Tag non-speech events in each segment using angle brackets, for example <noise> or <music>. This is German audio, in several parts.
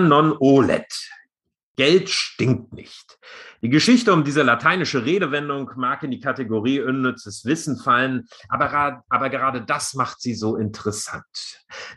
Non olet. Geld stinkt nicht. Die Geschichte um diese lateinische Redewendung mag in die Kategorie unnützes Wissen fallen, aber, aber gerade das macht sie so interessant.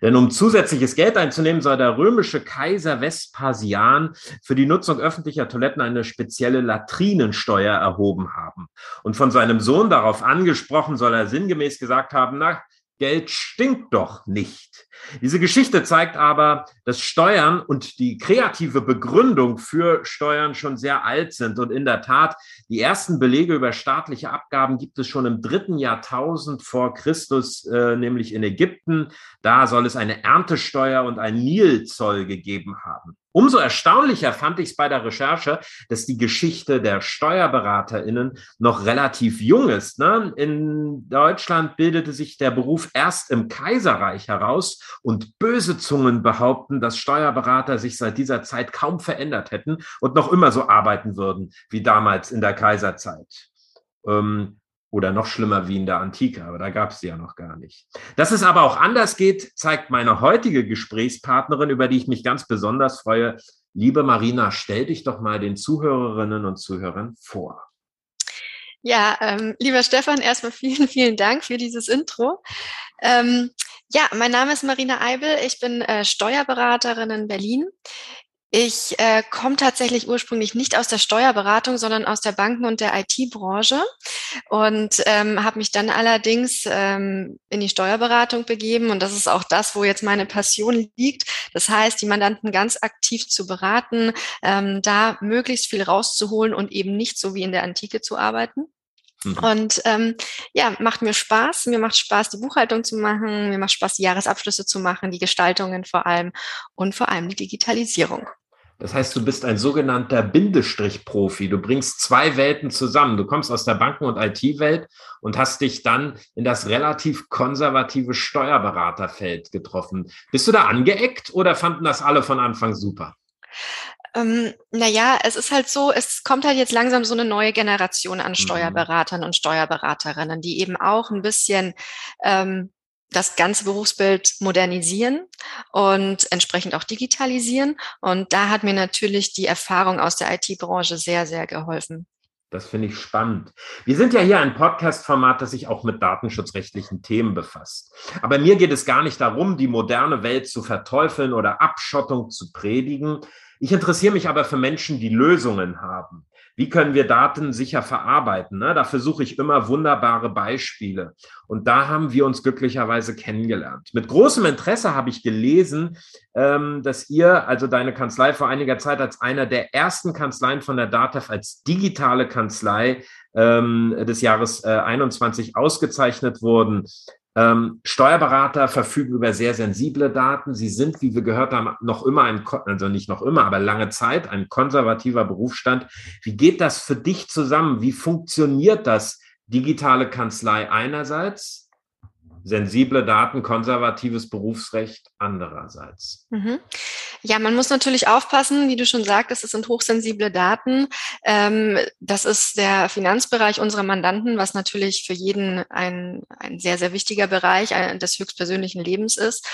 Denn um zusätzliches Geld einzunehmen, soll der römische Kaiser Vespasian für die Nutzung öffentlicher Toiletten eine spezielle Latrinensteuer erhoben haben. Und von seinem Sohn darauf angesprochen, soll er sinngemäß gesagt haben, na, Geld stinkt doch nicht. Diese Geschichte zeigt aber, dass Steuern und die kreative Begründung für Steuern schon sehr alt sind. Und in der Tat, die ersten Belege über staatliche Abgaben gibt es schon im dritten Jahrtausend vor Christus, äh, nämlich in Ägypten. Da soll es eine Erntesteuer und ein Nilzoll gegeben haben. Umso erstaunlicher fand ich es bei der Recherche, dass die Geschichte der SteuerberaterInnen noch relativ jung ist. Ne? In Deutschland bildete sich der Beruf erst im Kaiserreich heraus und böse Zungen behaupten, dass Steuerberater sich seit dieser Zeit kaum verändert hätten und noch immer so arbeiten würden wie damals in der Kaiserzeit. Ähm, oder noch schlimmer wie in der Antike, aber da gab es sie ja noch gar nicht. Dass es aber auch anders geht, zeigt meine heutige Gesprächspartnerin, über die ich mich ganz besonders freue. Liebe Marina, stell dich doch mal den Zuhörerinnen und Zuhörern vor. Ja, ähm, lieber Stefan, erstmal vielen, vielen Dank für dieses Intro. Ähm, ja, mein Name ist Marina Eibel. Ich bin äh, Steuerberaterin in Berlin. Ich äh, komme tatsächlich ursprünglich nicht aus der Steuerberatung, sondern aus der Banken- und der IT-Branche und ähm, habe mich dann allerdings ähm, in die Steuerberatung begeben und das ist auch das, wo jetzt meine Passion liegt. Das heißt, die Mandanten ganz aktiv zu beraten, ähm, da möglichst viel rauszuholen und eben nicht so wie in der Antike zu arbeiten. Mhm. Und ähm, ja, macht mir Spaß. Mir macht Spaß, die Buchhaltung zu machen. Mir macht Spaß, die Jahresabschlüsse zu machen, die Gestaltungen vor allem und vor allem die Digitalisierung. Das heißt, du bist ein sogenannter Bindestrich-Profi. Du bringst zwei Welten zusammen. Du kommst aus der Banken- und IT-Welt und hast dich dann in das relativ konservative Steuerberaterfeld getroffen. Bist du da angeeckt oder fanden das alle von Anfang super? Ähm, naja, es ist halt so, es kommt halt jetzt langsam so eine neue Generation an mhm. Steuerberatern und Steuerberaterinnen, die eben auch ein bisschen ähm, das ganze Berufsbild modernisieren und entsprechend auch digitalisieren. Und da hat mir natürlich die Erfahrung aus der IT-Branche sehr, sehr geholfen. Das finde ich spannend. Wir sind ja hier ein Podcast-Format, das sich auch mit datenschutzrechtlichen Themen befasst. Aber mir geht es gar nicht darum, die moderne Welt zu verteufeln oder Abschottung zu predigen. Ich interessiere mich aber für Menschen, die Lösungen haben. Wie können wir Daten sicher verarbeiten? Ne? Da versuche ich immer wunderbare Beispiele. Und da haben wir uns glücklicherweise kennengelernt. Mit großem Interesse habe ich gelesen, ähm, dass ihr, also deine Kanzlei, vor einiger Zeit als einer der ersten Kanzleien von der DATEV als digitale Kanzlei ähm, des Jahres äh, 21 ausgezeichnet wurden. Ähm, Steuerberater verfügen über sehr sensible Daten. Sie sind, wie wir gehört haben, noch immer ein, also nicht noch immer, aber lange Zeit ein konservativer Berufsstand. Wie geht das für dich zusammen? Wie funktioniert das? Digitale Kanzlei einerseits, sensible Daten, konservatives Berufsrecht andererseits. Mhm. Ja, man muss natürlich aufpassen, wie du schon sagtest, es sind hochsensible Daten. Ähm, das ist der Finanzbereich unserer Mandanten, was natürlich für jeden ein, ein sehr, sehr wichtiger Bereich des höchstpersönlichen Lebens ist.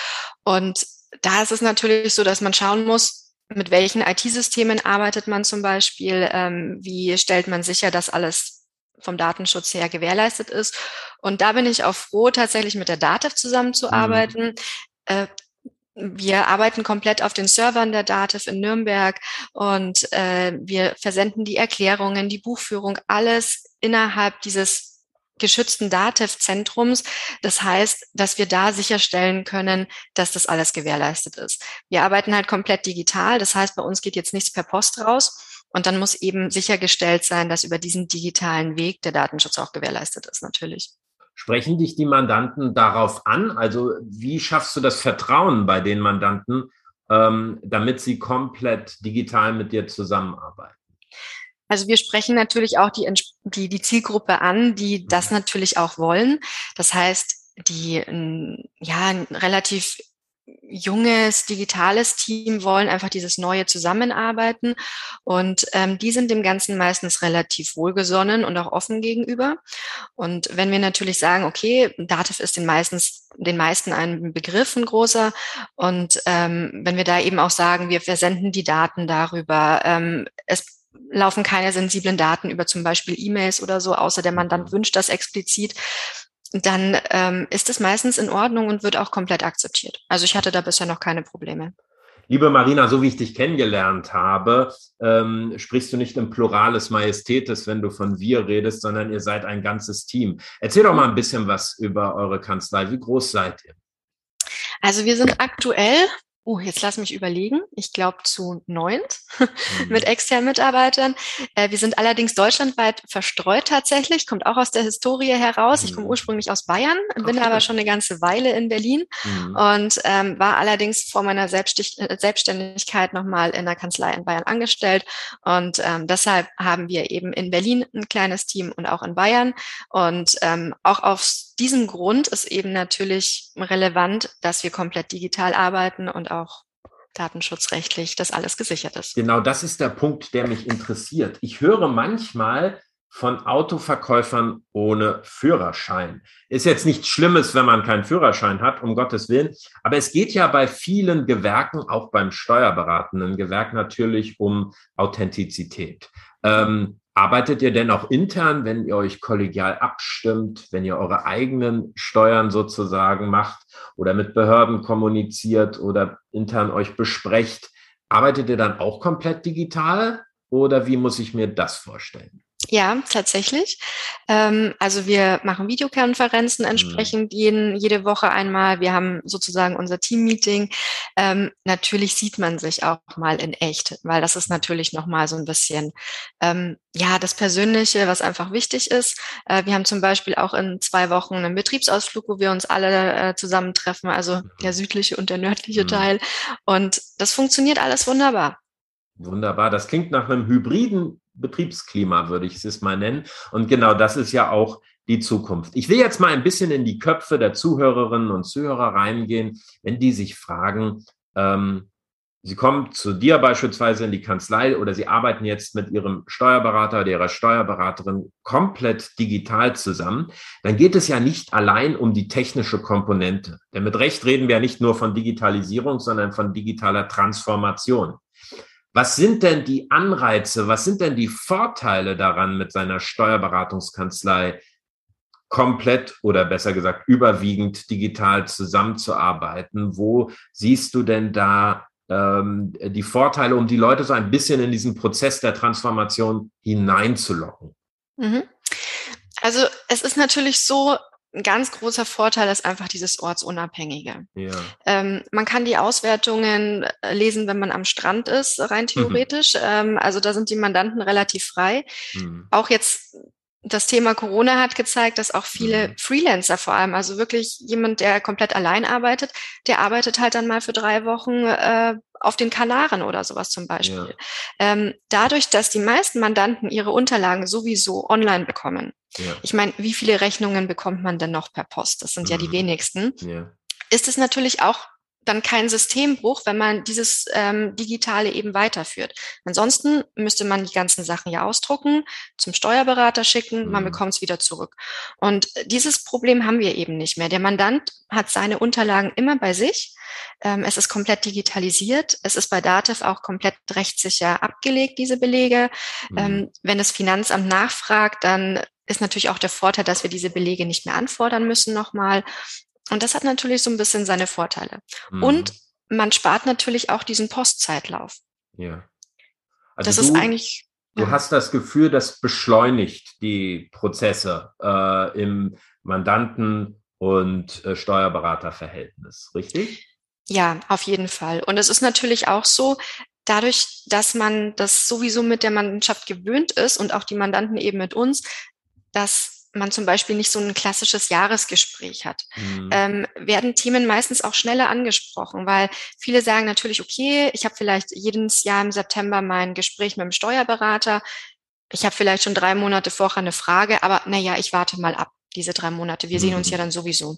Und da ist es natürlich so, dass man schauen muss, mit welchen IT-Systemen arbeitet man zum Beispiel, ähm, wie stellt man sicher, dass alles vom Datenschutz her gewährleistet ist. Und da bin ich auch froh, tatsächlich mit der DATEV zusammenzuarbeiten. Mhm. Wir arbeiten komplett auf den Servern der DATEV in Nürnberg und äh, wir versenden die Erklärungen, die Buchführung, alles innerhalb dieses geschützten DATEV-Zentrums. Das heißt, dass wir da sicherstellen können, dass das alles gewährleistet ist. Wir arbeiten halt komplett digital. Das heißt, bei uns geht jetzt nichts per Post raus. Und dann muss eben sichergestellt sein, dass über diesen digitalen Weg der Datenschutz auch gewährleistet ist, natürlich. Sprechen dich die Mandanten darauf an? Also wie schaffst du das Vertrauen bei den Mandanten, ähm, damit sie komplett digital mit dir zusammenarbeiten? Also wir sprechen natürlich auch die, die, die Zielgruppe an, die das mhm. natürlich auch wollen. Das heißt, die ja relativ junges, digitales Team wollen einfach dieses neue Zusammenarbeiten. Und ähm, die sind dem Ganzen meistens relativ wohlgesonnen und auch offen gegenüber. Und wenn wir natürlich sagen, okay, Dativ ist den meistens, den meisten ein Begriff, ein großer. Und ähm, wenn wir da eben auch sagen, wir versenden die Daten darüber, ähm, es laufen keine sensiblen Daten über zum Beispiel E-Mails oder so, außer der Mandant wünscht das explizit, dann ähm, ist es meistens in Ordnung und wird auch komplett akzeptiert. Also ich hatte da bisher noch keine Probleme. Liebe Marina, so wie ich dich kennengelernt habe, ähm, sprichst du nicht im Plurales Majestätes, wenn du von wir redest, sondern ihr seid ein ganzes Team. Erzähl doch mal ein bisschen was über eure Kanzlei. Wie groß seid ihr? Also wir sind aktuell oh, jetzt lass mich überlegen, ich glaube zu neunt <laughs> mhm. mit externen Mitarbeitern. Äh, wir sind allerdings deutschlandweit verstreut tatsächlich, kommt auch aus der Historie heraus. Mhm. Ich komme mhm. ursprünglich aus Bayern, bin okay. aber schon eine ganze Weile in Berlin mhm. und ähm, war allerdings vor meiner äh, Selbstständigkeit nochmal in der Kanzlei in Bayern angestellt. Und ähm, deshalb haben wir eben in Berlin ein kleines Team und auch in Bayern. Und ähm, auch aus diesem Grund ist eben natürlich relevant, dass wir komplett digital arbeiten und auch datenschutzrechtlich das alles gesichert ist. Genau, das ist der Punkt, der mich interessiert. Ich höre manchmal von Autoverkäufern ohne Führerschein. Ist jetzt nichts Schlimmes, wenn man keinen Führerschein hat, um Gottes Willen. Aber es geht ja bei vielen Gewerken, auch beim steuerberatenden Gewerk natürlich um Authentizität. Ähm, Arbeitet ihr denn auch intern, wenn ihr euch kollegial abstimmt, wenn ihr eure eigenen Steuern sozusagen macht oder mit Behörden kommuniziert oder intern euch besprecht? Arbeitet ihr dann auch komplett digital oder wie muss ich mir das vorstellen? Ja, tatsächlich. Ähm, also wir machen Videokonferenzen mhm. entsprechend mhm. jeden, jede Woche einmal. Wir haben sozusagen unser Team-Meeting. Ähm, natürlich sieht man sich auch mal in echt, weil das ist natürlich nochmal so ein bisschen, ähm, ja, das Persönliche, was einfach wichtig ist. Äh, wir haben zum Beispiel auch in zwei Wochen einen Betriebsausflug, wo wir uns alle äh, zusammentreffen, also mhm. der südliche und der nördliche mhm. Teil. Und das funktioniert alles wunderbar. Wunderbar. Das klingt nach einem hybriden Betriebsklima, würde ich es mal nennen. Und genau das ist ja auch die Zukunft. Ich will jetzt mal ein bisschen in die Köpfe der Zuhörerinnen und Zuhörer reingehen, wenn die sich fragen, ähm, Sie kommen zu dir beispielsweise in die Kanzlei oder Sie arbeiten jetzt mit Ihrem Steuerberater oder Ihrer Steuerberaterin komplett digital zusammen, dann geht es ja nicht allein um die technische Komponente. Denn mit Recht reden wir ja nicht nur von Digitalisierung, sondern von digitaler Transformation. Was sind denn die Anreize, was sind denn die Vorteile daran, mit seiner Steuerberatungskanzlei komplett oder besser gesagt überwiegend digital zusammenzuarbeiten? Wo siehst du denn da ähm, die Vorteile, um die Leute so ein bisschen in diesen Prozess der Transformation hineinzulocken? Mhm. Also es ist natürlich so, ein ganz großer Vorteil ist einfach dieses Ortsunabhängige. Ja. Ähm, man kann die Auswertungen äh, lesen, wenn man am Strand ist, rein mhm. theoretisch. Mhm. Ähm, also da sind die Mandanten relativ frei. Mhm. Auch jetzt das Thema Corona hat gezeigt, dass auch viele mhm. Freelancer vor allem, also wirklich jemand, der komplett allein arbeitet, der arbeitet halt dann mal für drei Wochen äh, auf den Kanaren oder sowas zum Beispiel. Ja. Ähm, dadurch, dass die meisten Mandanten ihre Unterlagen sowieso online bekommen. Ja. Ich meine, wie viele Rechnungen bekommt man denn noch per Post? Das sind mhm. ja die mhm. wenigsten. Ja. Ist es natürlich auch dann kein Systembruch, wenn man dieses ähm, Digitale eben weiterführt. Ansonsten müsste man die ganzen Sachen ja ausdrucken, zum Steuerberater schicken, mhm. man bekommt es wieder zurück. Und dieses Problem haben wir eben nicht mehr. Der Mandant hat seine Unterlagen immer bei sich. Ähm, es ist komplett digitalisiert. Es ist bei Dativ auch komplett rechtssicher abgelegt, diese Belege. Mhm. Ähm, wenn das Finanzamt nachfragt, dann ist natürlich auch der Vorteil, dass wir diese Belege nicht mehr anfordern müssen nochmal. Und das hat natürlich so ein bisschen seine Vorteile. Mhm. Und man spart natürlich auch diesen Postzeitlauf. Ja. Also das du, ist eigentlich. Du ja. hast das Gefühl, das beschleunigt die Prozesse äh, im Mandanten- und äh, Steuerberaterverhältnis, richtig? Ja, auf jeden Fall. Und es ist natürlich auch so, dadurch, dass man das sowieso mit der Mannschaft gewöhnt ist und auch die Mandanten eben mit uns, dass man zum Beispiel nicht so ein klassisches Jahresgespräch hat, mhm. ähm, werden Themen meistens auch schneller angesprochen, weil viele sagen natürlich, okay, ich habe vielleicht jedes Jahr im September mein Gespräch mit dem Steuerberater, ich habe vielleicht schon drei Monate vorher eine Frage, aber naja, ich warte mal ab. diese drei Monate. Wir mhm. sehen uns ja mhm. dann sowieso.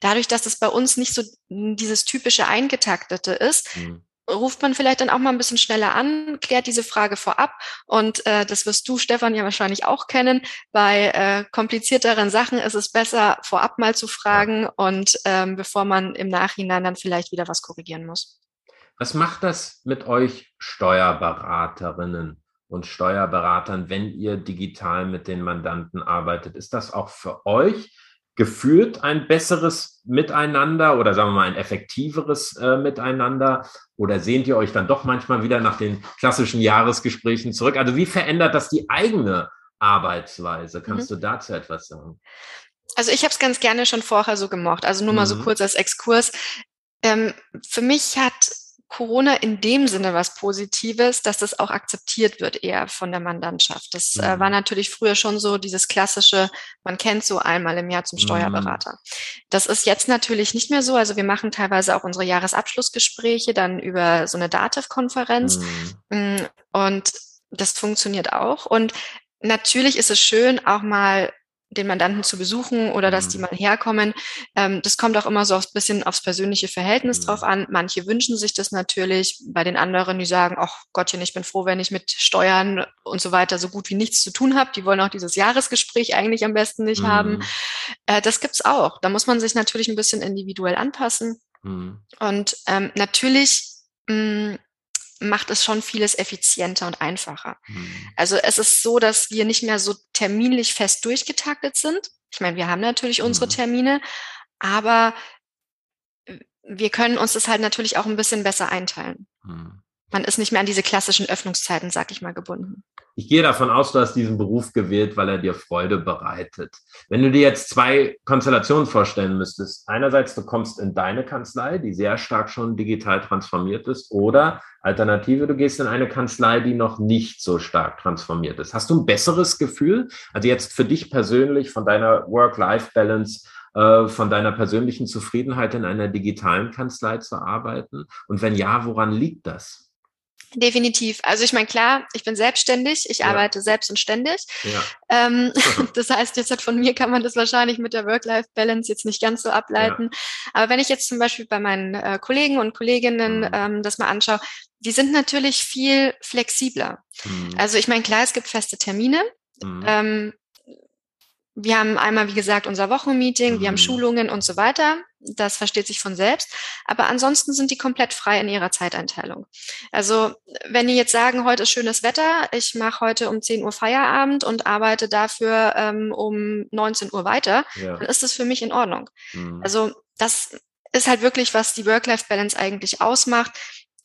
Dadurch, dass das bei uns nicht so dieses typische Eingetaktete ist, mhm ruft man vielleicht dann auch mal ein bisschen schneller an, klärt diese Frage vorab. Und äh, das wirst du, Stefan, ja wahrscheinlich auch kennen. Bei äh, komplizierteren Sachen ist es besser, vorab mal zu fragen und ähm, bevor man im Nachhinein dann vielleicht wieder was korrigieren muss. Was macht das mit euch Steuerberaterinnen und Steuerberatern, wenn ihr digital mit den Mandanten arbeitet? Ist das auch für euch gefühlt ein besseres Miteinander oder sagen wir mal ein effektiveres äh, Miteinander? Oder sehnt ihr euch dann doch manchmal wieder nach den klassischen Jahresgesprächen zurück? Also wie verändert das die eigene Arbeitsweise? Kannst mhm. du dazu etwas sagen? Also ich habe es ganz gerne schon vorher so gemocht. Also nur mal so mhm. kurz als Exkurs. Ähm, für mich hat Corona in dem Sinne was Positives, dass das auch akzeptiert wird eher von der Mandantschaft. Das mhm. äh, war mhm. natürlich früher schon so dieses klassische, man kennt so einmal im Jahr zum Steuerberater. Mhm. Das ist jetzt natürlich nicht mehr so. Also wir machen teilweise auch unsere Jahresabschlussgespräche dann über so eine Dativ-Konferenz mhm. Mm, und das funktioniert auch. Und natürlich ist es schön, auch mal den Mandanten zu besuchen oder dass die mhm. mal herkommen. Ähm, das kommt auch immer so ein bisschen aufs persönliche Verhältnis drauf mhm. an. Manche wünschen sich das natürlich. Bei den anderen, die sagen, ach Gottchen, ich bin froh, wenn ich mit Steuern und so weiter so gut wie nichts zu tun habe. Die wollen auch dieses Jahresgespräch eigentlich am besten nicht mhm. haben. Äh, das gibt's auch. Da muss man sich natürlich ein bisschen individuell anpassen. Mhm. Und ähm, natürlich mh, mm, macht es schon vieles effizienter und einfacher. Mhm. Also es ist so, dass wir nicht mehr so terminlich fest durchgetaktet sind. Ich meine, wir haben natürlich unsere mhm. Termine, aber wir können uns das halt natürlich auch ein bisschen besser einteilen. Mhm. Man ist nicht mehr an diese klassischen Öffnungszeiten, sag ich mal, gebunden. Ich gehe davon aus, du hast diesen Beruf gewählt, weil er dir Freude bereitet. Wenn du dir jetzt zwei Konstellationen vorstellen müsstest, einerseits du kommst in deine Kanzlei, die sehr stark schon digital transformiert ist, oder Alternative, du gehst in eine Kanzlei, die noch nicht so stark transformiert ist. Hast du ein besseres Gefühl? Also jetzt für dich persönlich von deiner Work-Life-Balance, äh, von deiner persönlichen Zufriedenheit in einer digitalen Kanzlei zu arbeiten? Und wenn ja, woran liegt das? Definitiv. Also ich meine, klar, ich bin selbstständig, ich ja. arbeite selbst und ständig. Ja. Ähm, <laughs> das heißt, jetzt von mir kann man das wahrscheinlich mit der Work-Life-Balance jetzt nicht ganz so ableiten. Ja. Aber wenn ich jetzt zum Beispiel bei meinen äh, Kollegen und Kolleginnen mhm. ähm, das mal anschaue, die sind natürlich viel flexibler. Mhm. Also ich meine, klar, es gibt feste Termine. Mhm. Ähm, wir haben einmal, wie gesagt, unser Wochenmeeting, wir haben mhm. Schulungen und so weiter. Das versteht sich von selbst. Aber ansonsten sind die komplett frei in ihrer Zeiteinteilung. Also wenn die jetzt sagen, heute ist schönes Wetter, ich mache heute um 10 Uhr Feierabend und arbeite dafür ähm, um 19 Uhr weiter, ja. dann ist das für mich in Ordnung. Mhm. Also das ist halt wirklich, was die Work-Life-Balance eigentlich ausmacht.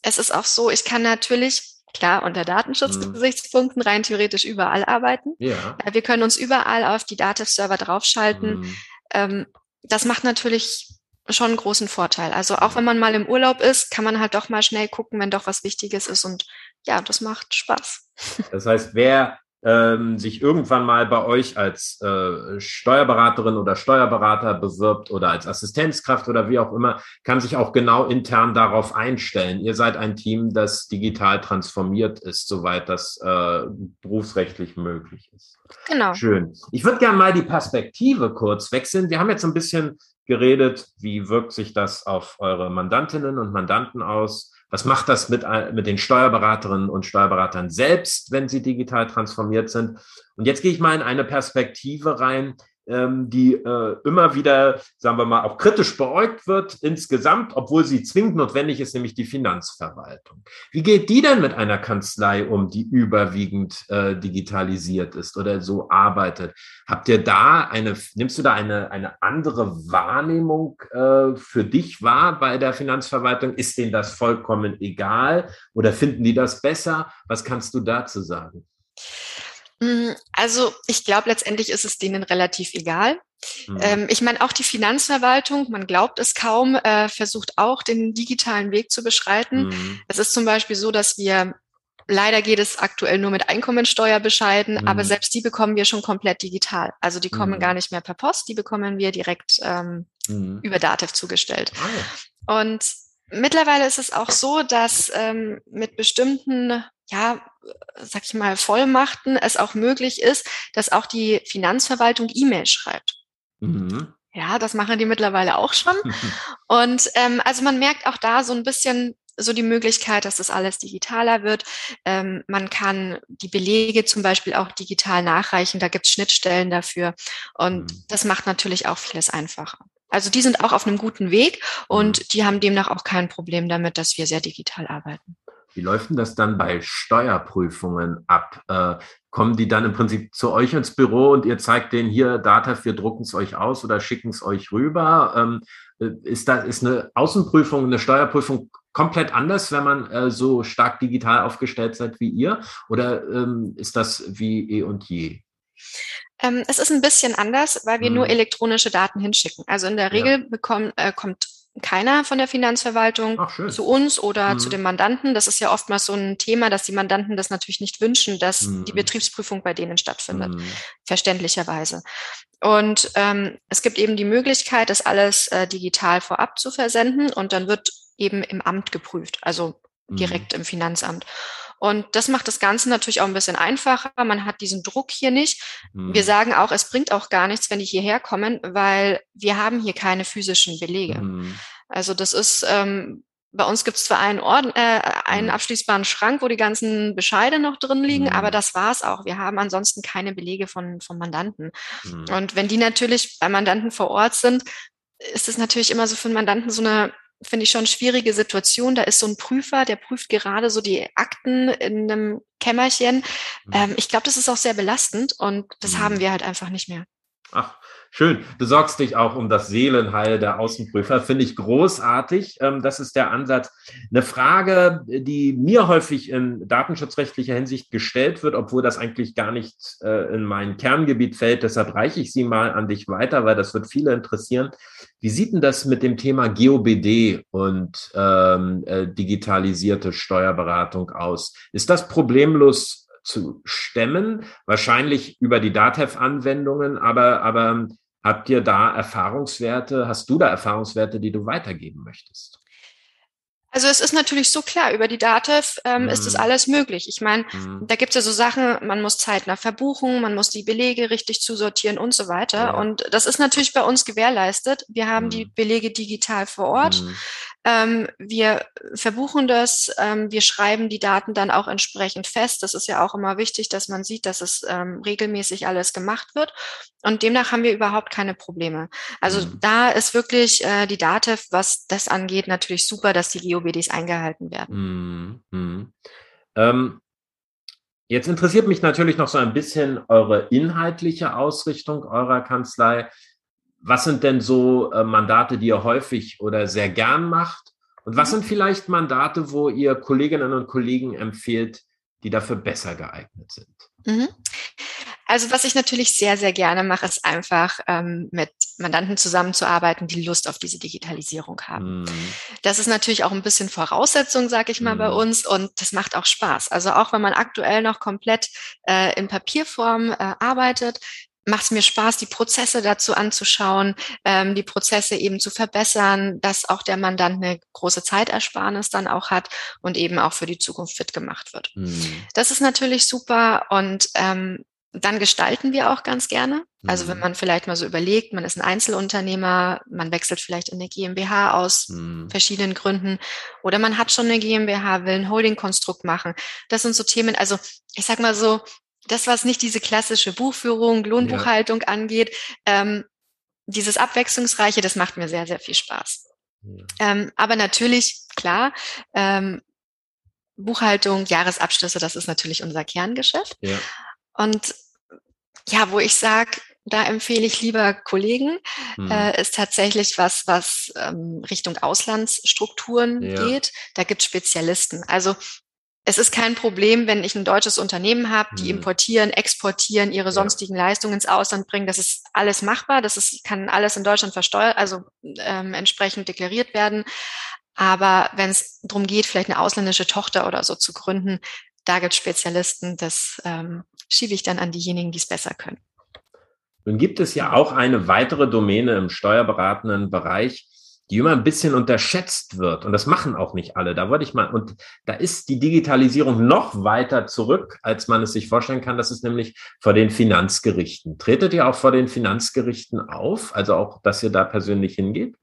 Es ist auch so, ich kann natürlich klar unter Datenschutzgesichtspunkten rein theoretisch überall arbeiten. Ja. Wir können uns überall auf die Dativ-Server draufschalten. Mhm. Ähm, das macht natürlich schon einen großen Vorteil. Also auch wenn man mal im Urlaub ist, kann man halt doch mal schnell gucken, wenn doch was Wichtiges ist. Und ja, das macht Spaß. <laughs> Das heißt, wer ähm, sich irgendwann mal bei euch als äh, Steuerberaterin oder Steuerberater bewirbt oder als Assistenzkraft oder wie auch immer, kann sich auch genau intern darauf einstellen. Ihr seid ein Team, das digital transformiert ist, soweit das äh, berufsrechtlich möglich ist. Genau. Schön. Ich würde gerne mal die Perspektive kurz wechseln. Wir haben jetzt ein bisschen geredet, wie wirkt sich das auf eure Mandantinnen und Mandanten aus? Was macht das mit, mit den Steuerberaterinnen und Steuerberatern selbst, wenn sie digital transformiert sind? Und jetzt gehe ich mal in eine Perspektive rein, die äh, immer wieder, sagen wir mal, auch kritisch beäugt wird insgesamt, obwohl sie zwingend notwendig ist, nämlich die Finanzverwaltung. Wie geht die denn mit einer Kanzlei um, die überwiegend äh, digitalisiert ist oder so arbeitet? Habt ihr da eine, nimmst du da eine, eine andere Wahrnehmung äh, für dich wahr bei der Finanzverwaltung? Ist denen das vollkommen egal oder finden die das besser? Was kannst du dazu sagen? Mm, also ich glaube, letztendlich ist es denen relativ egal. Mhm. Ähm, ich meine, auch die Finanzverwaltung, man glaubt es kaum, äh, versucht auch den digitalen Weg zu beschreiten. Mhm. Es ist zum Beispiel so, dass wir Leider geht es aktuell nur mit Einkommensteuerbescheiden, mhm. aber selbst die bekommen wir schon komplett digital. Also die kommen mhm. gar nicht mehr per Post, die bekommen wir direkt ähm, mhm. über Datev zugestellt. Ja. Und mittlerweile ist es auch so, dass ähm, mit bestimmten ja, sag ich mal, Vollmachten es auch möglich ist, dass auch die Finanzverwaltung E-Mail schreibt. Mhm. Ja, das machen die mittlerweile auch schon. <laughs> Und ähm, also man merkt auch da so ein bisschen so die Möglichkeit, dass das alles digitaler wird. Ähm, man kann die Belege zum Beispiel auch digital nachreichen. Da gibt es Schnittstellen dafür. Und mhm. das macht natürlich auch vieles einfacher. Also die sind auch auf einem guten Weg und mhm. die haben demnach auch kein Problem damit, dass wir sehr digital arbeiten. Wie läuft denn das dann bei Steuerprüfungen ab? Äh, kommen die dann im Prinzip zu euch ins Büro und ihr zeigt denen hier Data, wir drucken es euch aus oder schicken es euch rüber? Ähm, äh, ist da ist eine Außenprüfung, eine Steuerprüfung komplett anders, wenn man äh, so stark digital aufgestellt seid wie ihr? Oder ähm, ist das wie eh und je? Ähm, es ist ein bisschen anders, weil wir hm. nur elektronische Daten hinschicken. Also in der Regel ja. bekommt, äh, kommt keiner von der Finanzverwaltung Ach, zu uns oder mhm. zu dem Mandanten. Das ist ja oftmals so ein Thema, dass die Mandanten das natürlich nicht wünschen, dass mhm. die Betriebsprüfung bei denen stattfindet, mhm. verständlicherweise. Und ähm, es gibt eben die Möglichkeit, das alles äh, digital vorab zu versenden und dann wird eben im Amt geprüft, also mhm. direkt im Finanzamt. Und das macht das Ganze natürlich auch ein bisschen einfacher. Man hat diesen Druck hier nicht. Mhm. Wir sagen auch, es bringt auch gar nichts, wenn die hierher kommen, weil wir haben hier keine physischen Belege. Mhm. Also das ist, ähm, bei uns gibt es zwar einen, Orden, äh, einen mhm. abschließbaren Schrank, wo die ganzen Bescheide noch drin liegen, mhm. aber das war's auch. Wir haben ansonsten keine Belege von, von Mandanten. Mhm. Und wenn die natürlich bei Mandanten vor Ort sind, ist es natürlich immer so für einen Mandanten so eine finde ich schon schwierige Situation. Da ist so ein Prüfer, der prüft gerade so die Akten in einem Kämmerchen. Mhm. Ähm, ich glaube, das ist auch sehr belastend und das mhm. haben wir halt einfach nicht mehr. Ach, Schön. Du sorgst dich auch um das Seelenheil der Außenprüfer. Finde ich großartig. Ähm, das ist der Ansatz. Eine Frage, die mir häufig in datenschutzrechtlicher Hinsicht gestellt wird, obwohl das eigentlich gar nicht äh, in mein Kerngebiet fällt. Deshalb reiche ich sie mal an dich weiter, weil das wird viele interessieren. Wie sieht denn das mit dem Thema GOBD und ähm, äh, digitalisierte Steuerberatung aus? Ist das problemlos zu stemmen, wahrscheinlich über die DATEV-Anwendungen, aber, aber Habt ihr da Erfahrungswerte? Hast du da Erfahrungswerte, die du weitergeben möchtest? Also es ist natürlich so klar, über die DATEV ähm, mm. ist das mhm. alles möglich. Ich meine, mm. da gibt es ja so Sachen, man muss zeitnah verbuchen, man muss die Belege richtig zusortieren und so weiter. Ja. Und das ist natürlich bei uns gewährleistet. Wir haben mm. die mhm. Belege digital vor Ort. Ähm, wir verbuchen das, ähm, wir schreiben die Daten dann auch entsprechend fest. Das ist ja auch immer wichtig, dass man sieht, dass es ähm, regelmäßig alles gemacht wird. Und demnach haben wir überhaupt keine Probleme. Also mhm. da ist wirklich äh, die DATEV, was das angeht, natürlich super, dass die GOBDs eingehalten werden. Mhm. Mhm. Ähm, jetzt interessiert mich natürlich noch so ein bisschen eure inhaltliche Ausrichtung eurer Kanzlei was sind denn so äh, Mandate, die ihr häufig oder sehr gern macht? Und was sind vielleicht Mandate, wo ihr Kolleginnen und Kollegen empfehlt, die dafür besser geeignet sind? Mhm. Also was ich natürlich sehr, sehr gerne mache, ist einfach ähm, mit Mandanten zusammenzuarbeiten, die Lust auf diese Digitalisierung haben. Mhm. Das ist natürlich auch ein bisschen Voraussetzung, sage ich mal, mhm. bei uns und das macht auch Spaß. Also auch wenn man aktuell noch komplett äh, in Papierform äh, arbeitet, macht es mir Spaß, die Prozesse dazu anzuschauen, ähm, die Prozesse eben zu verbessern, dass auch der Mandant eine große Zeitersparnis dann auch hat und eben auch für die Zukunft fit gemacht wird. Mhm. Das ist natürlich super und ähm, dann gestalten wir auch ganz gerne. Also wenn mhm. man vielleicht mal so überlegt, man ist ein Einzelunternehmer, man wechselt vielleicht in eine GmbH aus mhm. verschiedenen Gründen oder man hat schon eine GmbH, will ein Holding-Konstrukt machen. Das sind so Themen, also ich sag mal so, das, was nicht diese klassische Buchführung, Lohnbuchhaltung ja. angeht, ähm, dieses Abwechslungsreiche, das macht mir sehr, sehr viel Spaß. Ja. Ähm, aber natürlich, klar, ähm, Buchhaltung, Jahresabschlüsse, das ist natürlich unser Kerngeschäft. Ja. Und ja, wo ich sage, da empfehle ich lieber Kollegen, hm. äh, ist tatsächlich was, was ähm, Richtung Auslandsstrukturen ja. geht. Da gibt es Spezialisten. Also es ist kein Problem, wenn ich ein deutsches Unternehmen habe, die mhm. importieren, exportieren, ihre sonstigen. Leistungen ins Ausland bringen. Das ist alles machbar. Das ist, kann alles in Deutschland versteuert, also ähm, entsprechend deklariert werden. Aber wenn es darum geht, vielleicht eine ausländische Tochter oder so zu gründen, da gibt es Spezialisten. Das ähm, schiebe ich dann an diejenigen, die es besser können. Nun gibt es ja auch eine weitere Domäne im steuerberatenden Bereich, die immer ein bisschen unterschätzt wird. Und das machen auch nicht alle. Da wollte ich mal, und da ist die Digitalisierung noch weiter zurück, als man es sich vorstellen kann. Das ist nämlich vor den Finanzgerichten. Tretet ihr auch vor den Finanzgerichten auf? Also auch, dass ihr da persönlich hingeht?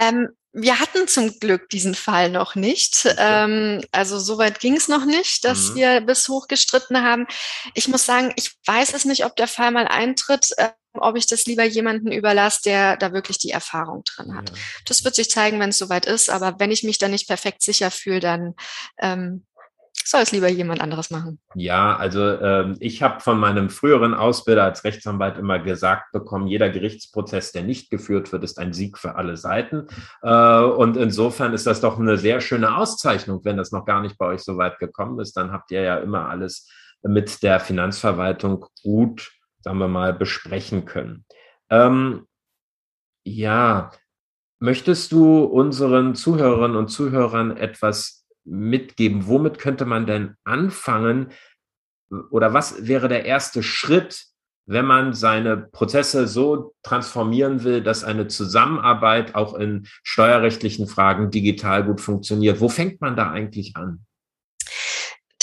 Ähm, wir hatten zum Glück diesen Fall noch nicht. Ähm, also soweit ging es noch nicht, dass mhm. wir bis hoch gestritten haben. Ich muss sagen, ich weiß es nicht, ob der Fall mal eintritt, ob ich das lieber jemanden überlasse, der da wirklich die Erfahrung drin hat. Ja. Das wird sich zeigen, wenn es soweit ist. Aber wenn ich mich da nicht perfekt sicher fühle, dann ähm, soll es lieber jemand anderes machen. Ja, also ähm, ich habe von meinem früheren Ausbilder als Rechtsanwalt immer gesagt bekommen, jeder Gerichtsprozess, der nicht geführt wird, ist ein Sieg für alle Seiten. Äh, und insofern ist das doch eine sehr schöne Auszeichnung, wenn das noch gar nicht bei euch so weit gekommen ist. Dann habt ihr ja immer alles mit der Finanzverwaltung gut, sagen wir mal, besprechen können. Ähm, ja, möchtest du unseren Zuhörerinnen und Zuhörern etwas mitgeben? Womit könnte man denn anfangen? Oder was wäre der erste Schritt, wenn man seine Prozesse so transformieren will, dass eine Zusammenarbeit auch in steuerrechtlichen Fragen digital gut funktioniert? Wo fängt man da eigentlich an?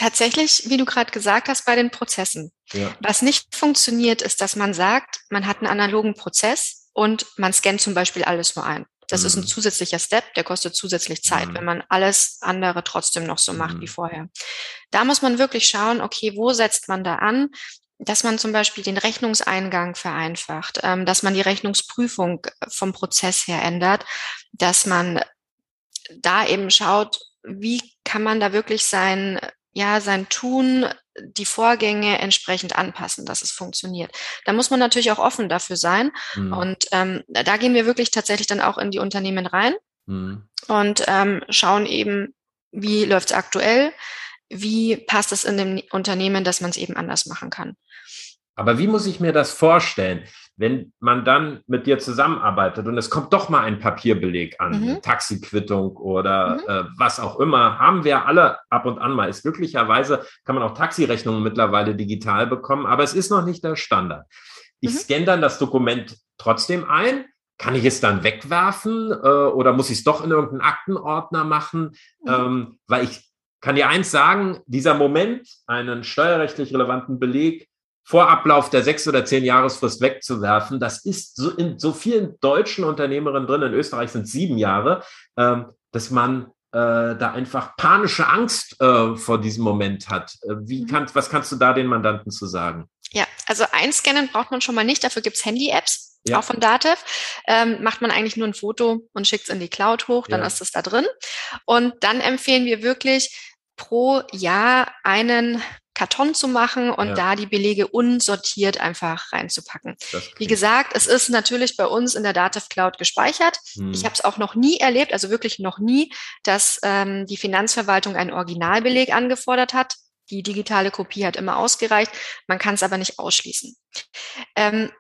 Tatsächlich, wie du gerade gesagt hast, bei den Prozessen. Ja. Was nicht funktioniert, ist, dass man sagt, man hat einen analogen Prozess und man scannt zum Beispiel alles nur ein. Das mhm. ist ein mhm. zusätzlicher Step, der kostet zusätzlich Zeit, mhm. wenn man alles andere trotzdem noch so macht mhm. wie vorher. Da muss man wirklich schauen, okay, wo setzt man da an? dass man zum Beispiel den Rechnungseingang vereinfacht, ähm, dass man die Rechnungsprüfung vom Prozess her ändert, dass man da eben schaut, wie kann man da wirklich sein, ja, sein Tun die Vorgänge entsprechend anpassen, dass es funktioniert. Da muss man natürlich auch offen dafür sein. Mhm. Und ähm, da gehen wir wirklich tatsächlich dann auch in die Unternehmen rein mhm. und ähm, schauen eben, wie läuft es aktuell, wie passt es in dem Unternehmen, dass man es eben anders machen kann. Aber wie muss ich mir das vorstellen? Wenn man dann mit dir zusammenarbeitet und es kommt doch mal ein Papierbeleg an, mhm. Taxiquittung oder mhm. äh, was auch immer, haben wir alle ab und an mal. Ist glücklicherweise kann man auch Taxirechnungen mittlerweile digital bekommen, aber es ist noch nicht der Standard. Ich mhm. scanne dann das Dokument trotzdem ein. Kann ich es dann wegwerfen äh, oder muss ich es doch in irgendeinen Aktenordner machen? Mhm. Ähm, weil ich kann dir eins sagen, dieser Moment, einen steuerrechtlich relevanten Beleg vor Ablauf der sechs oder zehn Jahresfrist wegzuwerfen. Das ist so in so vielen deutschen Unternehmerinnen drin, in Österreich sind sieben Jahre, ähm, dass man äh, da einfach panische Angst äh, vor diesem Moment hat. Äh, wie mhm. kann, was kannst du da den Mandanten zu sagen? Ja, also einscannen braucht man schon mal nicht, dafür gibt's Handy-Apps. Ja. Auch von Datev ähm, macht man eigentlich nur ein Foto und schickt es in die Cloud hoch, dann ja. ist es da drin. Und dann empfehlen wir wirklich pro Jahr einen Karton zu machen und ja. da die Belege unsortiert einfach reinzupacken. Wie gesagt, es ist natürlich bei uns in der Dativ Cloud gespeichert. Hm. Ich habe es auch noch nie erlebt, also wirklich noch nie, dass ähm, die Finanzverwaltung einen Originalbeleg angefordert hat. Die digitale Kopie hat immer ausgereicht. Man kann es aber nicht ausschließen. Ähm,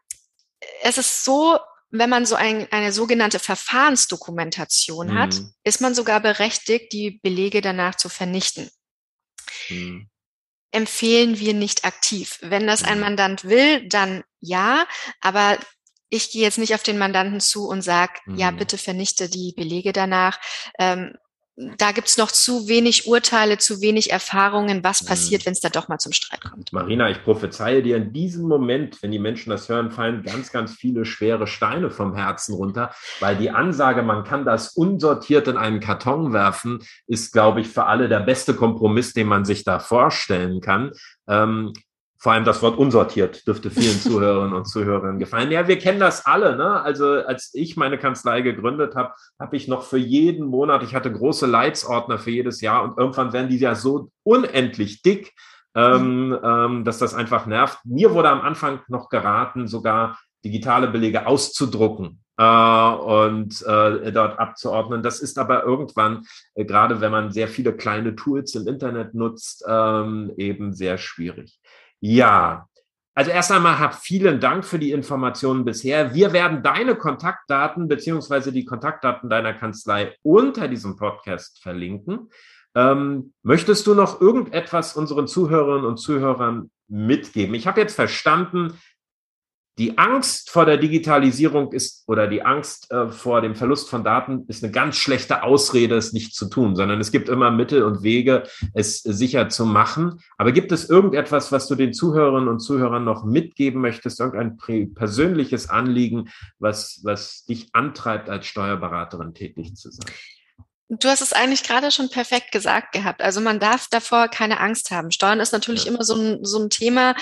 es ist so, wenn man so ein, eine sogenannte Verfahrensdokumentation hat, hm. ist man sogar berechtigt, die Belege danach zu vernichten. Hm empfehlen wir nicht aktiv. Wenn das ein mhm. Mandant will, dann ja, aber ich gehe jetzt nicht auf den Mandanten zu und sage, mhm. ja, bitte vernichte die Belege danach. Ähm, da gibt's noch zu wenig Urteile, zu wenig Erfahrungen, was mhm. passiert, wenn es da doch mal zum Streit kommt. Marina, ich prophezeie dir in diesem Moment, wenn die Menschen das hören, fallen ganz, ganz viele schwere Steine vom Herzen runter, weil die Ansage, man kann das unsortiert in einen Karton werfen, ist, glaube ich, für alle der beste Kompromiss, den man sich da vorstellen kann. Ähm, vor allem das Wort unsortiert dürfte vielen <laughs> Zuhörerinnen und Zuhörern gefallen. Ja, wir kennen das alle. Ne? Also als ich meine Kanzlei gegründet habe, habe ich noch für jeden Monat, ich hatte große Leitsordner für jedes Jahr und irgendwann werden die ja so unendlich dick, ähm, mhm. ähm, dass das einfach nervt. Mir wurde am Anfang noch geraten, sogar digitale Belege auszudrucken äh, und äh, dort abzuordnen. Das ist aber irgendwann, äh, gerade wenn man sehr viele kleine Tools im Internet nutzt, ähm, eben sehr schwierig. Ja, also erst einmal hab vielen Dank für die Informationen bisher. Wir werden deine Kontaktdaten beziehungsweise die Kontaktdaten deiner Kanzlei unter diesem Podcast verlinken. Ähm, möchtest du noch irgendetwas unseren Zuhörerinnen und Zuhörern mitgeben? Ich habe jetzt verstanden, die Angst vor der Digitalisierung ist oder die Angst äh, vor dem Verlust von Daten ist eine ganz schlechte Ausrede, es nicht zu tun, sondern es gibt immer Mittel und Wege, es sicher zu machen. Aber gibt es irgendetwas, was du den Zuhörerinnen und Zuhörern noch mitgeben möchtest, irgendein persönliches Anliegen, was, was dich antreibt, als Steuerberaterin tätig zu sein? Du hast es eigentlich gerade schon perfekt gesagt gehabt. Also man darf davor keine Angst haben. Steuern ist natürlich ja. immer so ein, so ein Thema,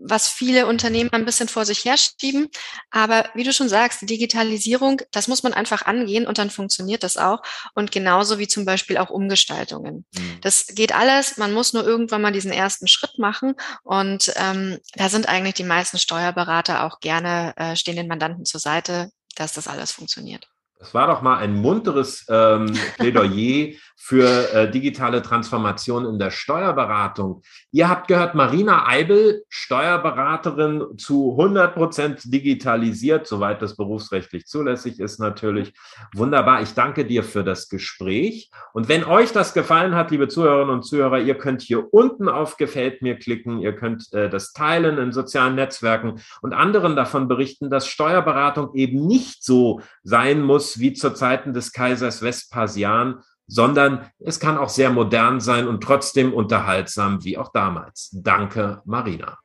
was viele Unternehmen ein bisschen vor sich herschieben. Aber wie du schon sagst, Digitalisierung, das muss man einfach angehen und dann funktioniert das auch. Und genauso wie zum Beispiel auch Umgestaltungen. Mhm. Das geht alles. Man muss nur irgendwann mal diesen ersten Schritt machen. Und ähm, da sind eigentlich die meisten Steuerberater auch gerne, äh, stehen den Mandanten zur Seite, dass das alles funktioniert. Das war doch mal ein munteres ähm, Plädoyer für äh, digitale Transformation in der Steuerberatung. Ihr habt gehört, Marina Eibel, Steuerberaterin zu 100 Prozent digitalisiert, soweit das berufsrechtlich zulässig ist natürlich. Wunderbar. Ich danke dir für das Gespräch. Und wenn euch das gefallen hat, liebe Zuhörerinnen und Zuhörer, ihr könnt hier unten auf Gefällt mir klicken. Ihr könnt äh, das teilen in sozialen Netzwerken und anderen davon berichten, dass Steuerberatung eben nicht so sein muss wie zu Zeiten des Kaisers Vespasian, sondern es kann auch sehr modern sein und trotzdem unterhaltsam wie auch damals. Danke, Marina.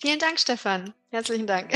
Vielen Dank, Stefan. Herzlichen Dank.